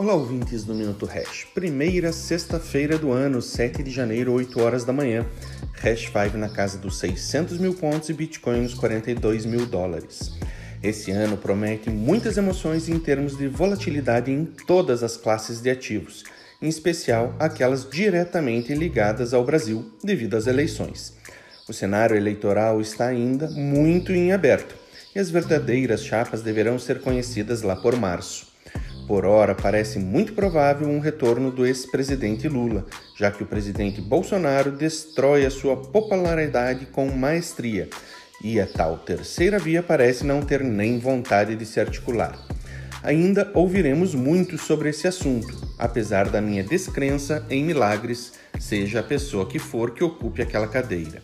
Olá, ouvintes do Minuto Hash. Primeira sexta-feira do ano, 7 de janeiro, 8 horas da manhã. Hash 5 na casa dos 600 mil pontos e Bitcoin nos 42 mil dólares. Esse ano promete muitas emoções em termos de volatilidade em todas as classes de ativos, em especial aquelas diretamente ligadas ao Brasil devido às eleições. O cenário eleitoral está ainda muito em aberto e as verdadeiras chapas deverão ser conhecidas lá por março. Por ora, parece muito provável um retorno do ex-presidente Lula, já que o presidente Bolsonaro destrói a sua popularidade com maestria e a tal terceira via parece não ter nem vontade de se articular. Ainda ouviremos muito sobre esse assunto, apesar da minha descrença em milagres, seja a pessoa que for que ocupe aquela cadeira.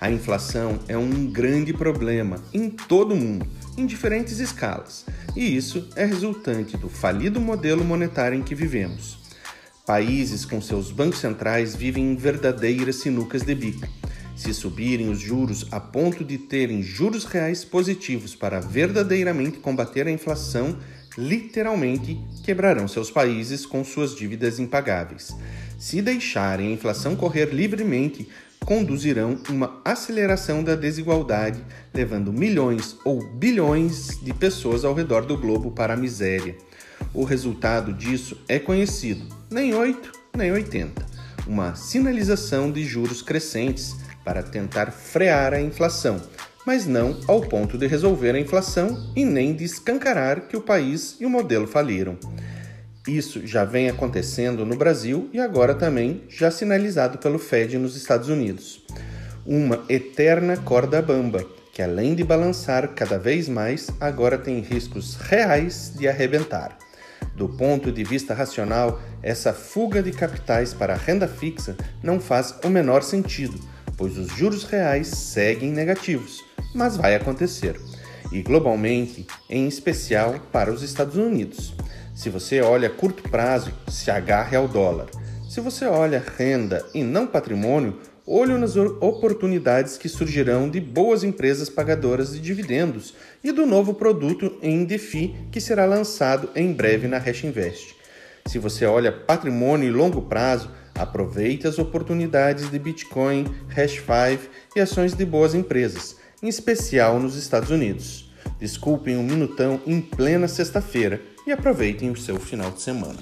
A inflação é um grande problema em todo o mundo, em diferentes escalas, e isso é resultante do falido modelo monetário em que vivemos. Países com seus bancos centrais vivem em verdadeiras sinucas de bico. Se subirem os juros a ponto de terem juros reais positivos para verdadeiramente combater a inflação, literalmente quebrarão seus países com suas dívidas impagáveis. Se deixarem a inflação correr livremente, conduzirão uma aceleração da desigualdade, levando milhões ou bilhões de pessoas ao redor do globo para a miséria. O resultado disso é conhecido, nem 8, nem 80. Uma sinalização de juros crescentes para tentar frear a inflação, mas não ao ponto de resolver a inflação e nem de escancarar que o país e o modelo faliram. Isso já vem acontecendo no Brasil e agora também já sinalizado pelo Fed nos Estados Unidos. Uma eterna corda bamba, que além de balançar cada vez mais, agora tem riscos reais de arrebentar. Do ponto de vista racional, essa fuga de capitais para a renda fixa não faz o menor sentido, pois os juros reais seguem negativos, mas vai acontecer. E globalmente, em especial para os Estados Unidos. Se você olha curto prazo, se agarre ao dólar. Se você olha renda e não patrimônio, olhe nas oportunidades que surgirão de boas empresas pagadoras de dividendos e do novo produto em DeFi que será lançado em breve na Hash Invest. Se você olha patrimônio e longo prazo, aproveite as oportunidades de Bitcoin, Hash 5 e ações de boas empresas, em especial nos Estados Unidos. Desculpem um minutão em plena sexta-feira e aproveitem o seu final de semana.